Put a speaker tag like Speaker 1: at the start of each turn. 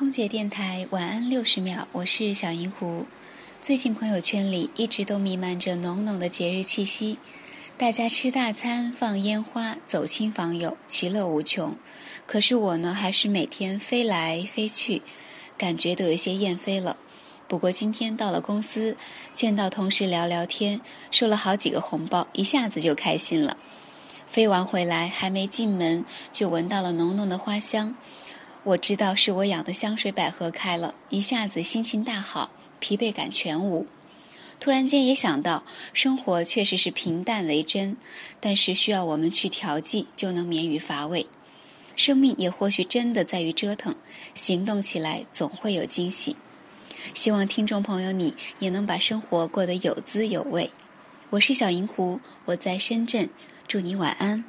Speaker 1: 空姐电台晚安六十秒，我是小银狐。最近朋友圈里一直都弥漫着浓浓的节日气息，大家吃大餐、放烟花、走亲访友，其乐无穷。可是我呢，还是每天飞来飞去，感觉都有些厌飞了。不过今天到了公司，见到同事聊聊天，收了好几个红包，一下子就开心了。飞完回来，还没进门，就闻到了浓浓的花香。我知道是我养的香水百合开了，一下子心情大好，疲惫感全无。突然间也想到，生活确实是平淡为真，但是需要我们去调剂，就能免于乏味。生命也或许真的在于折腾，行动起来总会有惊喜。希望听众朋友你也能把生活过得有滋有味。我是小银狐，我在深圳，祝你晚安。